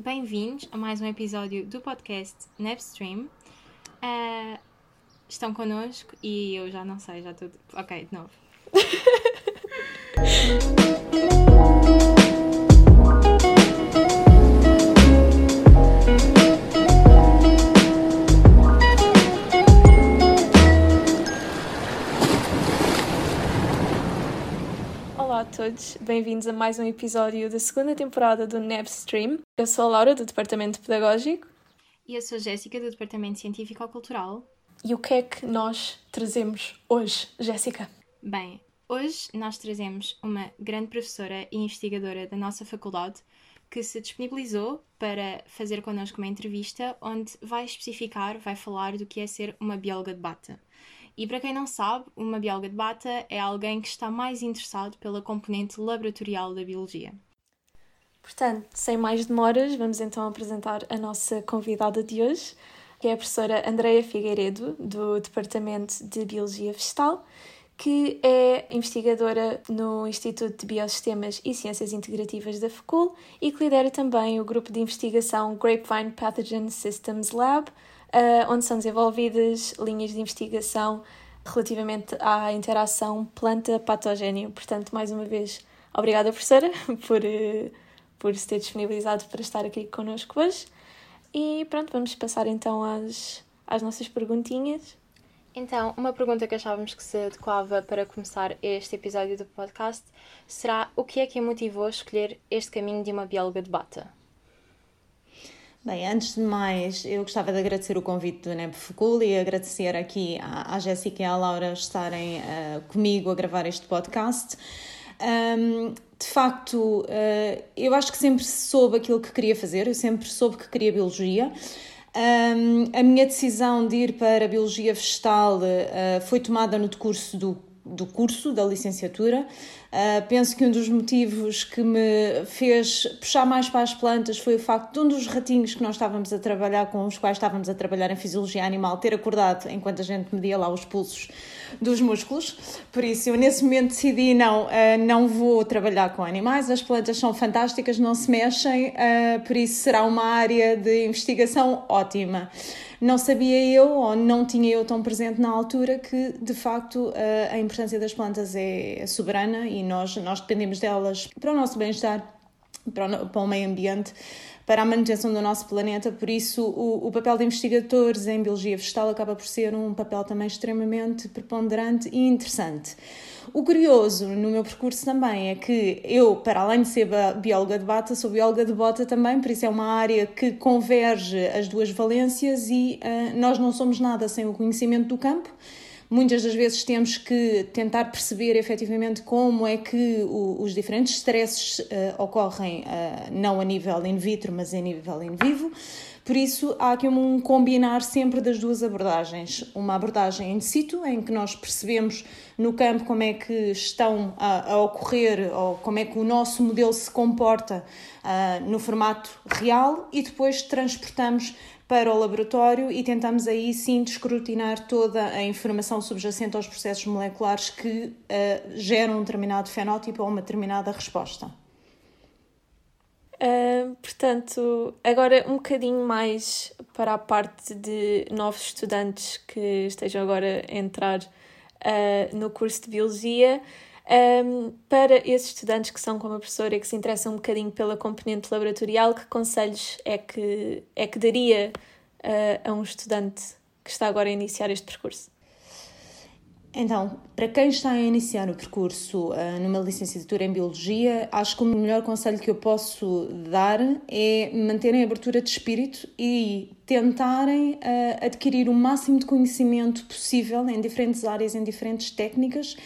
bem-vindos a mais um episódio do podcast Napstream. Uh, estão connosco e eu já não sei, já estou. Ok, de novo. todos, bem-vindos a mais um episódio da segunda temporada do Napstream. Eu sou a Laura, do Departamento Pedagógico. E eu sou a Jéssica, do Departamento Científico-Cultural. E o que é que nós trazemos hoje, Jéssica? Bem, hoje nós trazemos uma grande professora e investigadora da nossa faculdade que se disponibilizou para fazer connosco uma entrevista onde vai especificar, vai falar do que é ser uma bióloga de bata. E para quem não sabe, uma bióloga de bata é alguém que está mais interessado pela componente laboratorial da biologia. Portanto, sem mais demoras, vamos então apresentar a nossa convidada de hoje, que é a professora Andreia Figueiredo, do Departamento de Biologia Vegetal, que é investigadora no Instituto de Biosistemas e Ciências Integrativas da FECUL e que lidera também o grupo de investigação Grapevine Pathogen Systems Lab, uh, onde são desenvolvidas linhas de investigação relativamente à interação planta-patogénio. Portanto, mais uma vez, obrigada, professora, por, uh, por se ter disponibilizado para estar aqui connosco hoje. E pronto, vamos passar então às, às nossas perguntinhas. Então, uma pergunta que achávamos que se adequava para começar este episódio do podcast será o que é que a motivou a escolher este caminho de uma bióloga de bata? Bem, antes de mais, eu gostava de agradecer o convite do NEB Facul e agradecer aqui à Jéssica e à Laura estarem uh, comigo a gravar este podcast. Um, de facto, uh, eu acho que sempre soube aquilo que queria fazer, eu sempre soube que queria biologia. Um, a minha decisão de ir para a Biologia Vegetal uh, foi tomada no decurso do, do curso, da licenciatura. Uh, penso que um dos motivos que me fez puxar mais para as plantas foi o facto de um dos ratinhos que nós estávamos a trabalhar, com os quais estávamos a trabalhar em fisiologia animal, ter acordado enquanto a gente media lá os pulsos dos músculos. Por isso, eu nesse momento decidi: não, uh, não vou trabalhar com animais, as plantas são fantásticas, não se mexem, uh, por isso será uma área de investigação ótima não sabia eu ou não tinha eu tão presente na altura que de facto a importância das plantas é soberana e nós, nós dependemos delas para o nosso bem-estar, para, para o meio ambiente para a manutenção do nosso planeta, por isso o, o, papel de investigadores em biologia vegetal acaba por ser um papel também extremamente preponderante e interessante. O curioso no meu percurso também é que eu, para além de ser bióloga de bata, sou bióloga de bota também, por isso é uma área que converge as duas valências e uh, nós não somos nada sem o conhecimento do campo. Muitas das vezes temos que tentar perceber efetivamente como é que o, os diferentes stresses uh, ocorrem, uh, não a nível in vitro, mas a nível in vivo. Por isso, há aqui um combinar sempre das duas abordagens. Uma abordagem in situ, em que nós percebemos no campo como é que estão a, a ocorrer ou como é que o nosso modelo se comporta uh, no formato real, e depois transportamos para o laboratório e tentamos aí sim escrutinar toda a informação subjacente aos processos moleculares que uh, geram um determinado fenótipo ou uma determinada resposta. Portanto, agora um bocadinho mais para a parte de novos estudantes que estejam agora a entrar uh, no curso de Biologia. Um, para esses estudantes que são como a professora e que se interessam um bocadinho pela componente laboratorial, que conselhos é que, é que daria uh, a um estudante que está agora a iniciar este percurso? Então, para quem está a iniciar o percurso uh, numa licenciatura em Biologia, acho que o melhor conselho que eu posso dar é manterem a abertura de espírito e tentarem uh, adquirir o máximo de conhecimento possível em diferentes áreas, em diferentes técnicas,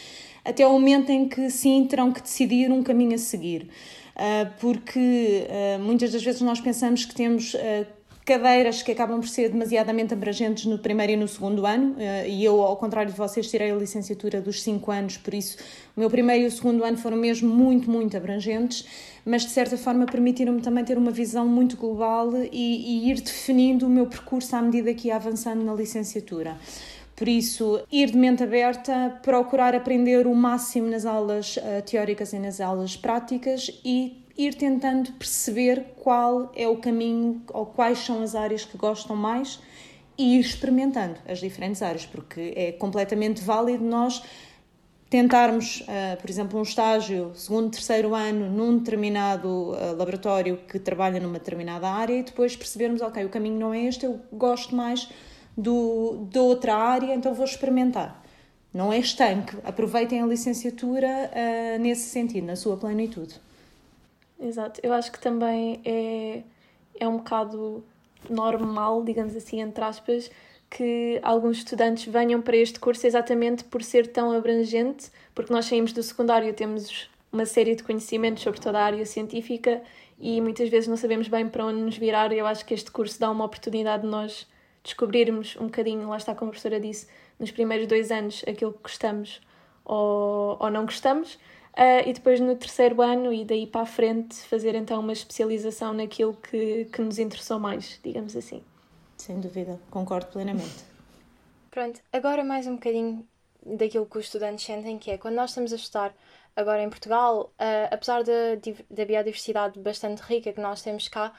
até ao momento em que sim terão que decidir um caminho a seguir. Uh, porque muitas das vezes nós pensamos que temos cadeiras que acabam por ser demasiadamente abrangentes no primeiro e no segundo ano, eh, e eu, ao contrário de vocês, tirei a licenciatura dos cinco anos, por isso o meu primeiro e o segundo ano foram mesmo muito, muito abrangentes, mas de certa forma permitiram-me também ter uma visão muito global e, e ir definindo o meu percurso à medida que ia avançando na licenciatura. Por isso, ir de mente aberta, procurar aprender o máximo nas aulas uh, teóricas e nas aulas práticas e ir tentando perceber qual é o caminho ou quais são as áreas que gostam mais e ir experimentando as diferentes áreas, porque é completamente válido nós tentarmos, uh, por exemplo, um estágio segundo, terceiro ano num determinado uh, laboratório que trabalha numa determinada área e depois percebermos, ok, o caminho não é este, eu gosto mais do, de outra área, então vou experimentar. Não é estanque, aproveitem a licenciatura uh, nesse sentido, na sua plenitude. Exato, eu acho que também é, é um bocado normal, digamos assim, entre aspas, que alguns estudantes venham para este curso exatamente por ser tão abrangente, porque nós saímos do secundário, temos uma série de conhecimentos sobre toda a área científica e muitas vezes não sabemos bem para onde nos virar. Eu acho que este curso dá uma oportunidade de nós descobrirmos um bocadinho, lá está como a professora disse, nos primeiros dois anos aquilo que gostamos ou, ou não gostamos. Uh, e depois no terceiro ano e daí para a frente fazer então uma especialização naquilo que, que nos interessou mais, digamos assim. Sem dúvida, concordo plenamente. Pronto, agora mais um bocadinho daquilo que os estudantes sentem, que é quando nós estamos a estudar agora em Portugal, uh, apesar da, da biodiversidade bastante rica que nós temos cá,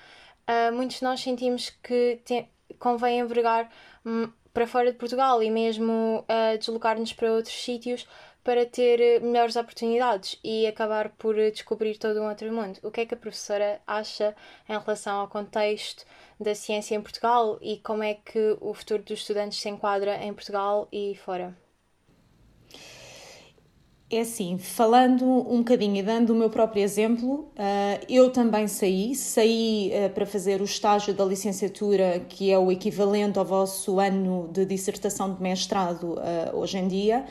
uh, muitos de nós sentimos que te, convém envergar um, para fora de Portugal e mesmo uh, deslocar-nos para outros sítios para ter melhores oportunidades e acabar por descobrir todo um outro mundo. O que é que a professora acha em relação ao contexto da ciência em Portugal e como é que o futuro dos estudantes se enquadra em Portugal e fora? É assim, falando um bocadinho e dando o meu próprio exemplo, eh, eu também saí, saí eh, para fazer o estágio da licenciatura, que é o equivalente ao vosso ano de dissertação de mestrado eh, hoje em dia,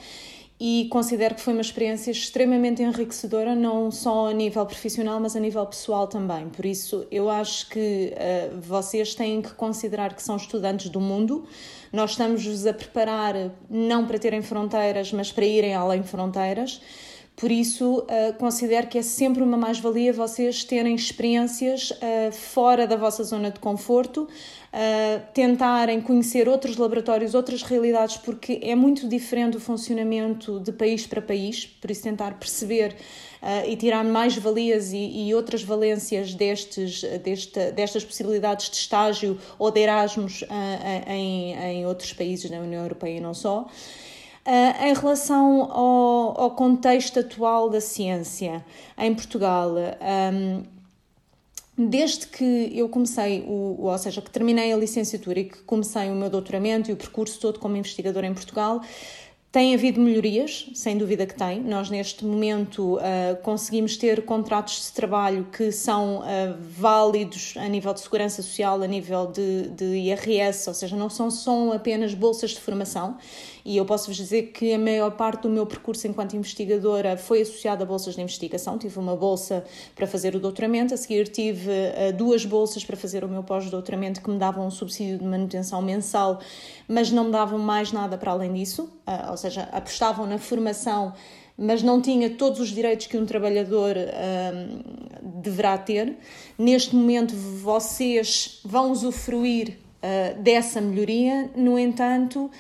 e considero que foi uma experiência extremamente enriquecedora, não só a nível profissional, mas a nível pessoal também. Por isso, eu acho que uh, vocês têm que considerar que são estudantes do mundo. Nós estamos-vos a preparar não para terem fronteiras, mas para irem além fronteiras. Por isso, uh, considero que é sempre uma mais-valia vocês terem experiências uh, fora da vossa zona de conforto, uh, tentarem conhecer outros laboratórios, outras realidades, porque é muito diferente o funcionamento de país para país, por isso tentar perceber e tirar mais valias e, e, outras valências destes, deste, destas possibilidades de estágio ou de Erasmus em, em outros países da União Europeia e não só. Uh, em relação ao, ao, contexto atual da ciência em Portugal, um, desde que eu comecei, o, ou seja, que terminei a licenciatura e que comecei o meu doutoramento e o percurso todo como investigadora em Portugal, tem havido melhorias, sem dúvida que tem. Nós, neste momento, uh, conseguimos ter contratos de trabalho que são uh, válidos a nível de segurança social, a nível de, de IRS, ou seja, não são, são apenas bolsas de formação e eu posso vos dizer que a maior parte do meu percurso enquanto investigadora foi associada a bolsas de investigação. Tive uma bolsa para fazer o doutoramento, a seguir tive uh, duas bolsas para fazer o meu pós-doutoramento que me davam um subsídio de manutenção mensal, mas não me davam mais nada para além disso, uh, ou seja, apostavam na formação mas não tinha todos os direitos que um trabalhador deverá ter. Neste momento, vocês vão usufruir uh, dessa melhoria, no entanto,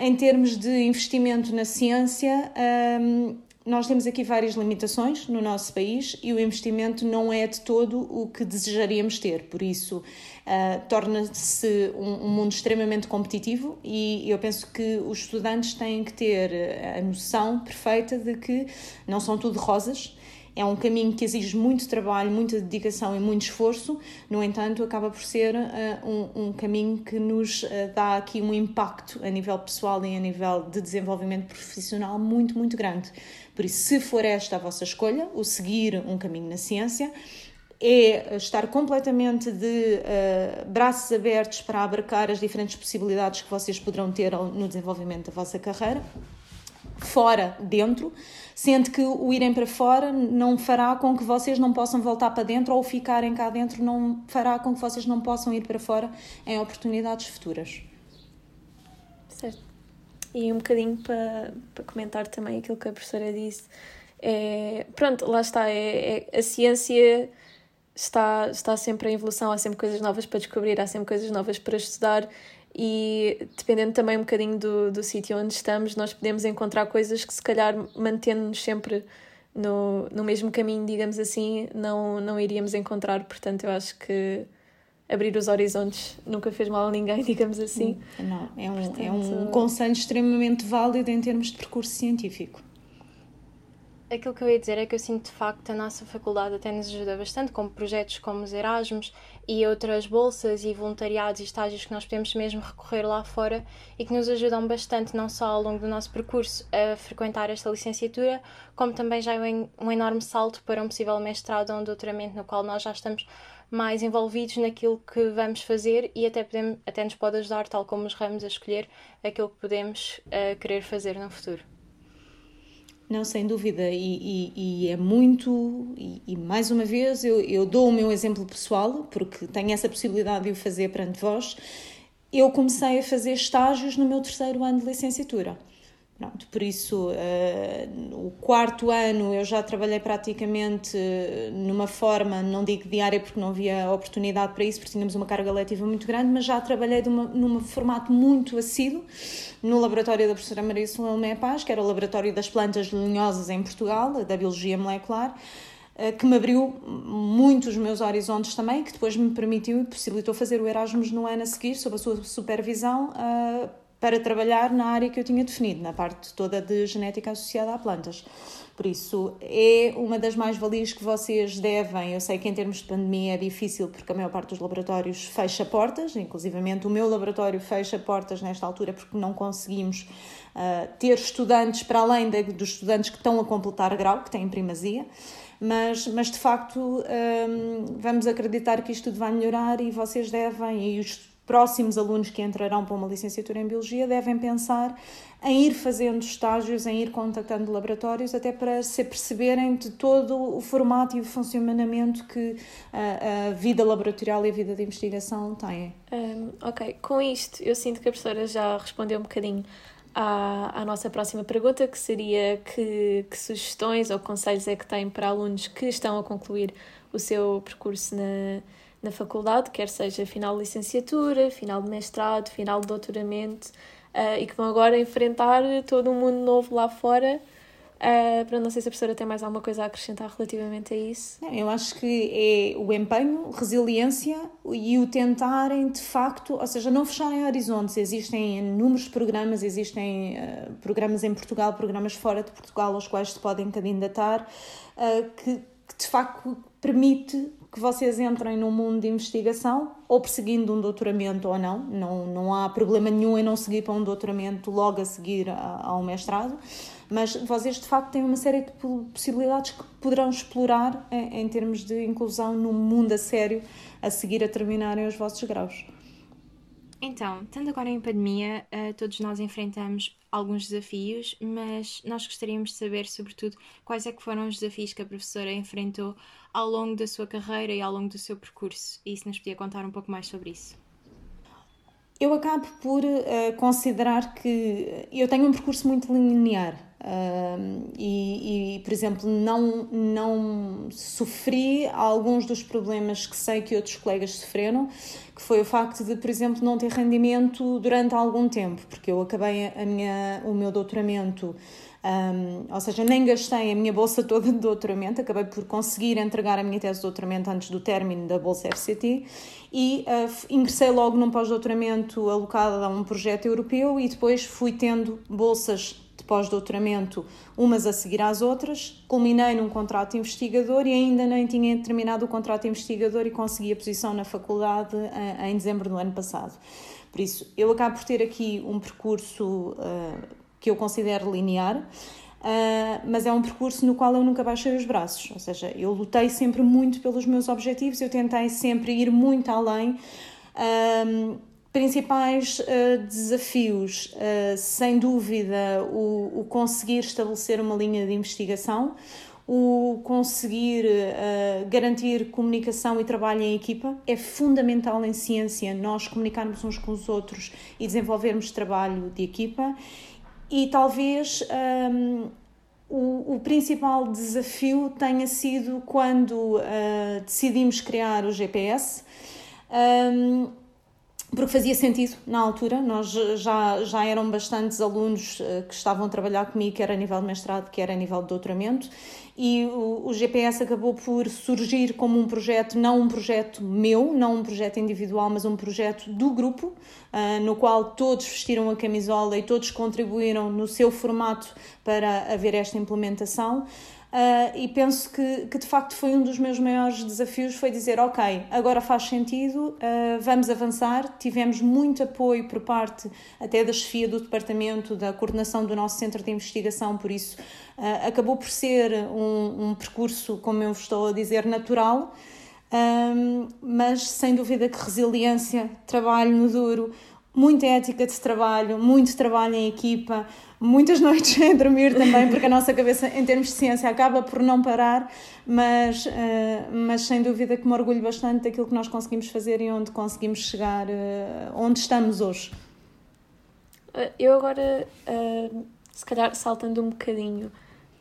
em termos de investimento na ciência, um, nós temos aqui várias limitações no nosso país e o investimento não é de todo o que desejaríamos ter. Por isso, uh, torna-se um, um, mundo extremamente competitivo e eu penso que os estudantes têm que ter a noção perfeita de que não são tudo rosas é um caminho que exige muito trabalho, muita dedicação e muito esforço, no entanto, acaba por ser uh, um, um, caminho que nos uh, dá aqui um impacto a nível pessoal e a nível de desenvolvimento profissional muito, muito grande. Por isso, se for esta a vossa escolha, o seguir um caminho na ciência, é estar completamente de uh, braços abertos para abarcar as diferentes possibilidades que vocês poderão ter no desenvolvimento da vossa carreira, fora, dentro sendo que o irem para fora não fará com que vocês não possam voltar para dentro ou ficarem cá dentro não fará com que vocês não possam ir para fora em oportunidades futuras. Certo. E um bocadinho para, para comentar também aquilo que a professora disse. É, pronto, lá está, é, é, a ciência está, está sempre em evolução, há sempre coisas novas para descobrir, há sempre coisas novas para estudar e dependendo também um bocadinho do, do sítio onde estamos, nós podemos encontrar coisas que se calhar mantendo-nos sempre no, no mesmo caminho, digamos assim, não, não iríamos encontrar. Portanto, eu acho que abrir os horizontes nunca fez mal a ninguém, digamos assim. Não, é um, Portanto... é um conselho extremamente válido em termos de percurso científico. Aquilo que eu ia dizer é que eu sinto de facto a nossa faculdade até nos ajuda bastante com projetos como os Erasmus e outras bolsas e voluntariados e estágios que nós podemos mesmo recorrer lá fora e que nos ajudam bastante não só ao longo do nosso percurso a frequentar esta licenciatura, como também já é um enorme salto para um possível mestrado ou um doutoramento no qual nós já estamos mais envolvidos naquilo que vamos fazer e até, podemos, até nos pode ajudar, tal como os ramos, a escolher aquilo que podemos uh, querer fazer no futuro. Não, sem dúvida, e, e, e é muito, e, e, mais uma vez eu, eu dou o meu exemplo pessoal, porque tenho essa possibilidade de o fazer perante vós. Eu comecei a fazer estágios no meu terceiro ano de licenciatura. Pronto, por isso, uh, o quarto ano eu já trabalhei praticamente numa forma, não digo diária porque não havia oportunidade para isso, porque tínhamos uma carga letiva muito grande, mas já trabalhei de uma, num formato muito assíduo no laboratório da professora Maria Salomé Paz, que era o laboratório das plantas linhosas em Portugal, da biologia molecular, uh, que me abriu muito os meus horizontes também, que depois me permitiu e possibilitou fazer o Erasmus no ano a seguir, sob a sua supervisão. Uh, para trabalhar na área que eu tinha definido, na parte toda de genética associada a plantas. Por isso, é uma das mais-valias que vocês devem. Eu sei que em termos de pandemia é difícil porque a maior parte dos laboratórios fecha portas, inclusivamente o meu laboratório fecha portas nesta altura porque não conseguimos uh, ter estudantes para além de, dos estudantes que estão a completar grau, que têm primazia. Mas, mas de facto, um, ah, vamos acreditar que isto tudo vai melhorar e vocês devem, e os próximos alunos que entrarão para uma licenciatura em Biologia devem pensar em ir fazendo estágios, em ir contactando laboratórios, até para se perceberem de todo o formato e o funcionamento que a, a vida laboratorial e a vida de investigação têm. Um, ok, com isto eu sinto que a professora já respondeu um bocadinho à, à nossa próxima pergunta, que seria que, que sugestões ou conselhos é que tem para alunos que estão a concluir o seu percurso na na faculdade, quer seja final de licenciatura, final de mestrado, final de doutoramento, uh, e que vão agora enfrentar todo um mundo novo lá fora. Uh, para não sei se a professora tem mais alguma coisa a acrescentar relativamente a isso. Eu acho que é o empenho, resiliência e o tentarem de facto, ou seja, não fecharem horizontes. Existem inúmeros programas, existem uh, programas em Portugal, programas fora de Portugal aos quais se podem candidatar, uh, que, que de facto permite que vocês entrem no mundo de investigação, ou perseguindo um doutoramento ou não, não, não há problema nenhum em não seguir para um doutoramento logo a seguir ao mestrado, mas vocês de facto têm uma série de possibilidades que poderão explorar em, em termos de inclusão no mundo a sério a seguir a terminarem os vossos graus. Então, estando agora em pandemia, uh, todos nós enfrentamos alguns desafios, mas nós gostaríamos de saber, sobretudo, quais é que foram os desafios que a professora enfrentou ao longo da sua carreira e ao longo do seu percurso, e se nos podia contar um pouco mais sobre isso. Eu acabo por uh, considerar que eu tenho um percurso muito linear. Uh, e, e, por exemplo, não, não sofri alguns dos problemas que sei que outros colegas sofreram, que foi o facto de, por exemplo, não ter rendimento durante algum tempo, porque eu acabei a minha, o meu doutoramento, um, ou seja, nem gastei a minha bolsa toda de doutoramento, acabei por conseguir entregar a minha tese de doutoramento antes do término da bolsa FCT e uh, ingressei logo num pós-doutoramento alocado a um projeto europeu e depois fui tendo bolsas de pós-doutoramento, umas a seguir às outras. Culminei num contrato investigador e ainda nem tinha terminado o contrato investigador e consegui a posição na faculdade em, em dezembro do ano passado. Por isso, eu acabo por ter aqui um percurso uh, que eu considero linear. Uh, mas é um percurso no qual eu nunca baixei os braços, ou seja, eu lutei sempre muito pelos meus objetivos, eu tentei sempre ir muito além. Uh, principais uh, desafios, uh, sem dúvida, o, o, conseguir estabelecer uma linha de investigação, o conseguir uh, garantir comunicação e trabalho em equipa. É fundamental em ciência nós comunicarmos uns com os outros e desenvolvermos trabalho de equipa. E talvez. Um, o, o, principal desafio tenha sido quando decidimos criar o GPS. Um, porque fazia sentido na altura. Nós já, já eram bastantes alunos eh, que estavam a trabalhar comigo, quer a nível de mestrado, quer a nível de doutoramento, e o, o, GPS acabou por surgir como um projeto, não um projeto meu, não um projeto individual, mas um projeto do grupo, uh, no qual todos vestiram a camisola e todos contribuíram no seu formato para haver esta implementação. Uh, e penso que, que de facto foi um dos meus maiores desafios foi dizer ok agora faz sentido uh, vamos avançar. Tivemos muito apoio por parte até da chefia do departamento da coordenação do nosso centro de investigação por isso uh, acabou por ser um, um, percurso como eu estou a dizer natural. Um, mas sem dúvida que resiliência trabalho no duro muita ética de trabalho muito trabalho em equipa muitas noites sem dormir também, porque a nossa cabeça, em termos de ciência, acaba por não parar, mas, uh, mas sem dúvida que me orgulho bastante daquilo que nós conseguimos fazer e onde conseguimos chegar, uh, onde estamos hoje. Eh, eu agora, se calhar saltando um bocadinho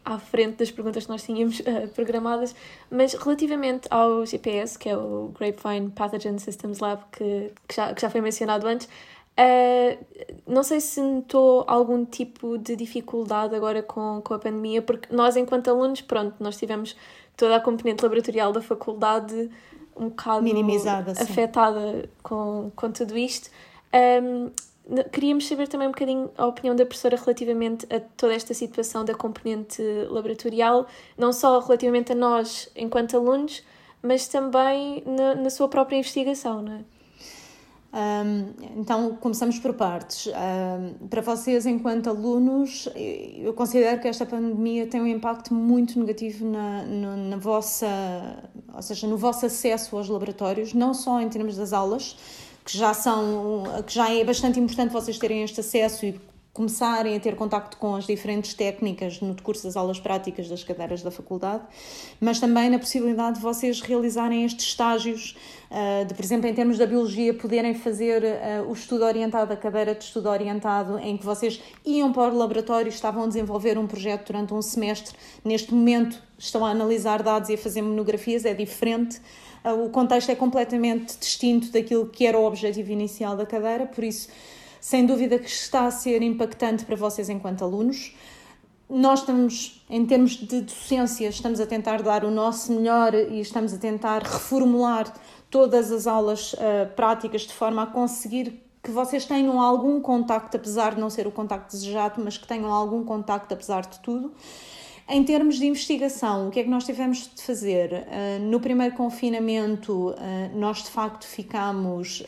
à frente das perguntas que nós tínhamos programadas, mas relativamente ao GPS, que é o Grapevine Pathogen Systems Lab, que, que, já, que já foi mencionado antes, Uh, não sei se notou algum tipo de dificuldade agora com, com a pandemia, porque nós, enquanto alunos, pronto, nós tivemos toda a componente laboratorial da faculdade um bocado minimizada afetada com, com tudo isto. Um, queríamos saber também um bocadinho a opinião da professora relativamente a toda esta situação da componente laboratorial, não só relativamente a nós enquanto alunos, mas também na, na sua própria investigação, não é? Então, começamos por partes. Para vocês, enquanto alunos, eu considero que esta pandemia tem um impacto muito negativo na, na, na, vossa, ou seja, no vosso acesso aos laboratórios, não só em termos das aulas, que já são, que já é bastante importante vocês terem este acesso e começarem a ter contacto com as diferentes técnicas no decurso das aulas práticas das cadeiras da faculdade, mas também na possibilidade de vocês realizarem estes estágios, uh, de, por exemplo, em termos da biologia, poderem fazer uh, o estudo orientado, a cadeira de estudo orientado, em que vocês iam para o laboratório, estavam a desenvolver um projeto durante um semestre, neste momento estão a analisar dados e a fazer monografias, é diferente. Uh, o contexto é completamente distinto daquilo que era o objetivo inicial da cadeira, por isso sem dúvida que está a ser impactante para vocês enquanto alunos. Nós estamos, em termos de docência, estamos a tentar dar o nosso melhor e estamos a tentar reformular todas as aulas uh, práticas de forma a conseguir que vocês tenham algum contacto, apesar de não ser o contacto desejado, mas que tenham algum contacto apesar de tudo. Em termos de investigação, o que é que nós tivemos de fazer? Uh, no primeiro confinamento, uh, nós de facto ficámos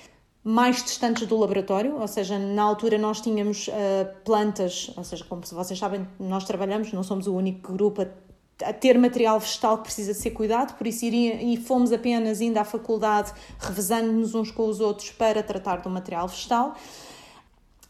mais distantes do laboratório, ou seja, na altura nós tínhamos uh, plantas, ou seja, como vocês sabem, nós trabalhamos, não somos o único grupo a, a ter material vegetal que precisa ser cuidado, por isso iria, e fomos apenas indo à faculdade revezando-nos uns com os outros para tratar do material vegetal.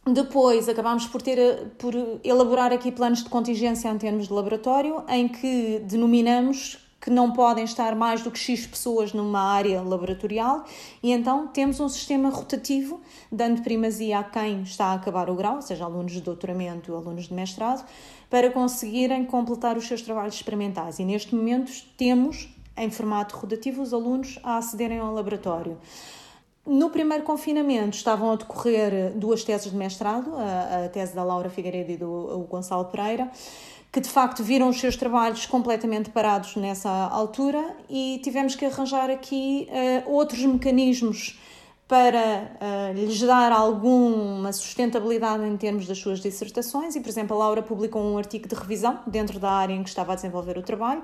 Depois acabámos por ter por elaborar aqui planos de contingência em termos de laboratório, em que denominamos que não podem estar mais do que X pessoas numa área laboratorial e então temos um sistema rotativo, dando primazia a quem está a acabar o grau, seja alunos de doutoramento ou alunos de mestrado, para conseguirem completar os seus trabalhos experimentais. E neste momento temos, em formato rotativo, os alunos a acederem ao laboratório. No primeiro confinamento estavam a decorrer duas teses de mestrado, a, a tese da Laura Figueiredo e do Gonçalo Pereira, que de facto viram os seus trabalhos completamente parados nessa altura e tivemos que arranjar aqui uh, outros mecanismos para uh, lhes dar alguma sustentabilidade em termos das suas dissertações e, por exemplo, a Laura publicou um artigo de revisão dentro da área em que estava a desenvolver o trabalho.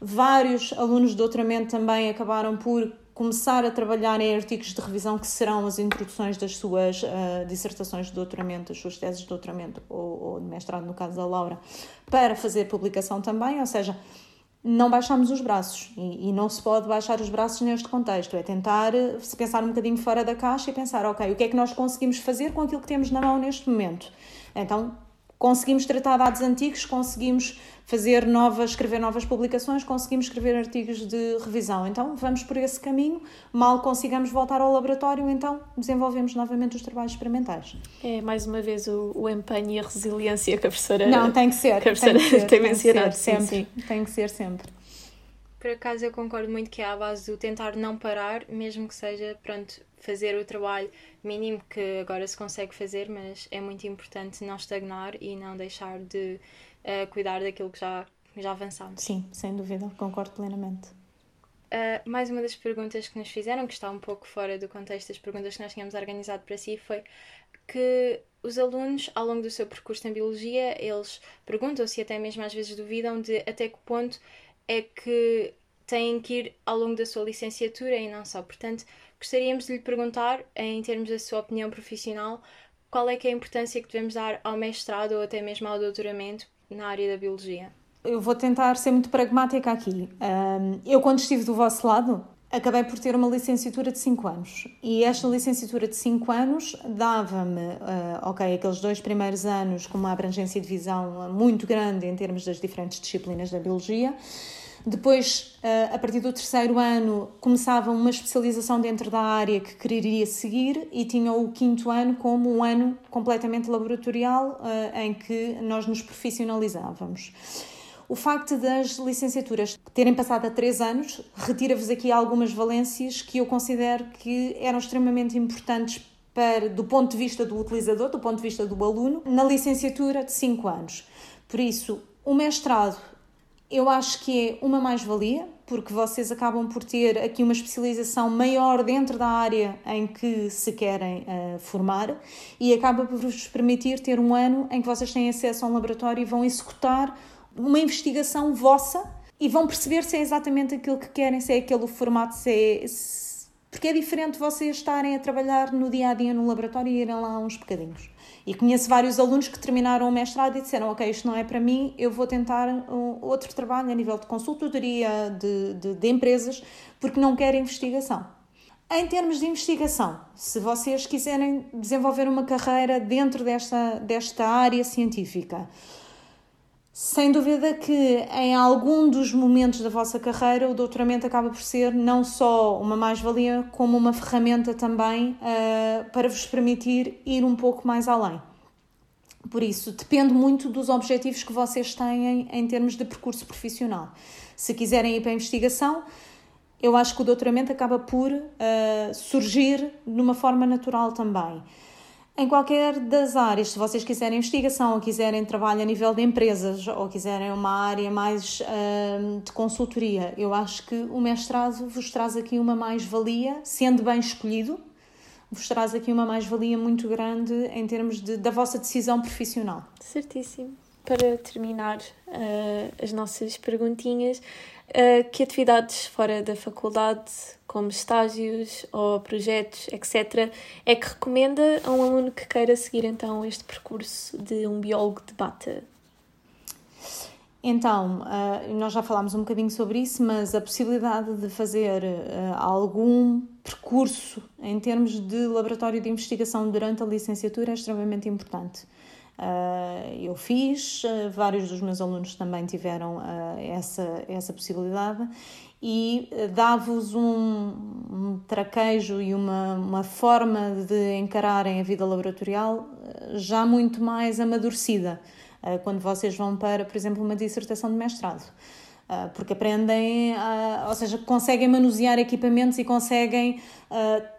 Vários alunos de doutoramento também acabaram por começar a trabalhar em artigos de revisão que serão as introduções das suas uh, dissertações de doutoramento, das suas teses de doutoramento ou, ou de mestrado, no caso da Laura, para fazer publicação também, ou seja, não baixamos os braços e, e, não se pode baixar os braços neste contexto. É tentar eh, se pensar um bocadinho fora da caixa e pensar, ok, o que é que nós conseguimos fazer com aquilo que temos na mão neste momento? Então, conseguimos tratar dados antigos, conseguimos fazer novas, escrever novas publicações, conseguimos escrever artigos de revisão. Então vamos por esse caminho, mal consigamos voltar ao laboratório, então desenvolvemos novamente os trabalhos experimentais. É mais uma vez o, o empenho e a resiliência que a professora Não, tem que ser, que a professora tem, que ser, tem mencionado. Tem sempre, sim, sim. tem que ser sempre. Por acaso eu concordo muito que é à base do tentar não parar, mesmo que seja, pronto, fazer o trabalho mínimo que agora se consegue fazer, mas é muito importante não estagnar e não deixar de uh, cuidar daquilo que já, já avançamos. Sim, sem dúvida, concordo plenamente. Uh, mais uma das perguntas que nos fizeram, que está um pouco fora do contexto das perguntas que nós tínhamos organizado para si, foi que os alunos, ao longo do seu percurso em Biologia, eles perguntam-se e até mesmo às vezes duvidam de até que ponto é que têm que ir ao longo da sua licenciatura e não só. Portanto, gostaríamos de lhe perguntar, em termos da sua opinião profissional, qual é que é a importância que devemos dar ao mestrado ou até mesmo ao doutoramento na área da Biologia? Eu vou tentar ser muito pragmática aqui. Eu, quando estive do vosso lado, acabei por ter uma licenciatura de 5 anos. E esta licenciatura de 5 anos dava-me, uh, ok, aqueles dois primeiros anos com uma abrangência de visão muito grande em termos das diferentes disciplinas da biologia. Depois, uh, a partir do terceiro ano, começava uma especialização dentro da área que quereria seguir e tinha o quinto ano como um ano completamente laboratorial uh, em que nós nos profissionalizávamos. O facto das licenciaturas terem passado a três anos retira-vos aqui algumas valências que eu considero que eram extremamente importantes para, do ponto de vista do utilizador, do ponto de vista do aluno, na licenciatura de cinco anos. Por isso, o mestrado eu acho que é uma mais-valia, porque vocês acabam por ter aqui uma especialização maior dentro da área em que se querem uh, formar e acaba por vos permitir ter um ano em que vocês têm acesso a um laboratório e vão executar uma investigação vossa e vão perceber se é exatamente aquilo que querem, se é aquele formato, se é. Se... Porque é diferente vocês estarem a trabalhar no dia a dia no laboratório e irem lá uns bocadinhos. E conheço vários alunos que terminaram o mestrado e disseram: Ok, isto não é para mim, eu vou tentar um, outro trabalho a nível de consultoria, de, de, de empresas, porque não quero investigação. Em termos de investigação, se vocês quiserem desenvolver uma carreira dentro desta, desta área científica, sem dúvida que em algum dos momentos da vossa carreira o doutoramento acaba por ser não só uma mais-valia, como uma ferramenta também uh, para vos permitir ir um pouco mais além. Por isso, depende muito dos objetivos que vocês têm em termos de percurso profissional. Se quiserem ir para a investigação, eu acho que o doutoramento acaba por uh, surgir de uma forma natural também. Em qualquer das áreas, se vocês quiserem investigação ou quiserem trabalho a nível de empresas ou quiserem uma área mais hum, de consultoria, eu acho que o mestrado vos traz aqui uma mais-valia, sendo bem escolhido, vos traz aqui uma mais-valia muito grande em termos de, da vossa decisão profissional. Certíssimo. Para terminar uh, as nossas perguntinhas, uh, que atividades fora da faculdade como estágios ou projetos, etc., é que recomenda a um aluno que queira seguir então este percurso de um biólogo de bata? Então, uh, nós já falámos um bocadinho sobre isso, mas a possibilidade de fazer algum percurso em termos de laboratório de investigação durante a licenciatura é extremamente importante. Uh, eu fiz, vários dos meus alunos também tiveram essa, essa possibilidade e eh, dá-vos um, um, traquejo e uma, uma forma de encararem a vida laboratorial eh, já muito mais amadurecida eh, quando vocês vão para, por exemplo, uma dissertação de mestrado. Porque aprendem, ou seja, conseguem manusear equipamentos e conseguem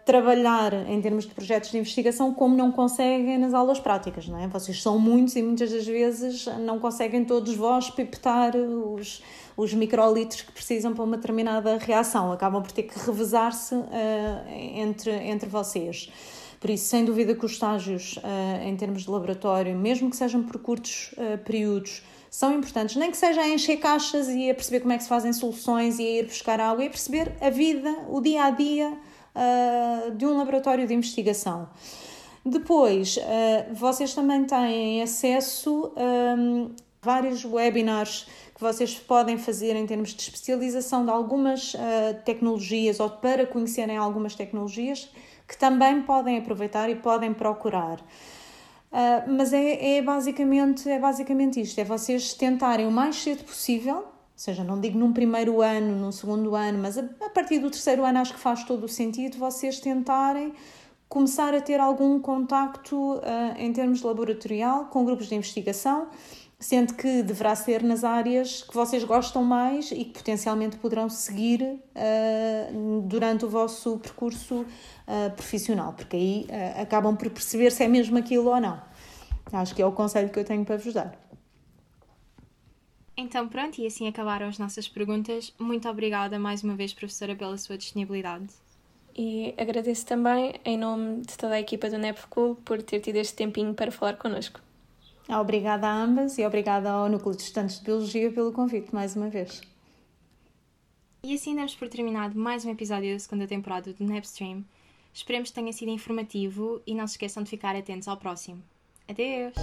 trabalhar em termos de projetos de investigação como não conseguem nas aulas práticas, não é? Vocês são muitos e muitas das vezes não conseguem todos vós pipetar os, os microlitros que precisam para uma determinada reação, acabam por ter que revezar-se uh, entre, entre vocês. Por isso, sem dúvida que os estágios, uh, em termos de laboratório, mesmo que sejam por curtos uh, períodos, são importantes. Nem que seja a encher caixas e a perceber como é que se fazem soluções e a ir buscar água e a perceber a vida, o dia a dia uh, de um laboratório de investigação. Depois, vocês também têm acesso a vários webinars que vocês podem fazer em termos de especialização de algumas uh, tecnologias ou para conhecerem algumas tecnologias que também podem aproveitar e podem procurar. Uh, mas é, é, basicamente, é basicamente isto: é vocês tentarem o mais cedo possível, ou seja, não digo num primeiro ano, num segundo ano, mas a, a partir do terceiro ano acho que faz todo o sentido vocês tentarem começar a ter algum contacto uh, em termos laboratorial com grupos de investigação sendo que deverá ser nas áreas que vocês gostam mais e que potencialmente poderão seguir uh, durante o vosso percurso uh, profissional, porque aí uh, acabam por perceber se é mesmo aquilo ou não. Acho que é o conselho que eu tenho para vos dar. Então pronto, e assim acabaram as nossas perguntas. Muito obrigada mais uma vez, professora, pela sua disponibilidade. E agradeço também, em nome de toda a equipa do NEPCOOL, por ter tido este tempinho para falar connosco. Obrigada a ambas e obrigada ao Núcleo de Estudantes de Biologia pelo convite mais uma vez. E assim damos por terminado mais um episódio da segunda temporada do NEPstream. Esperemos que tenha sido informativo e não se esqueçam de ficar atentos ao próximo. Adeus!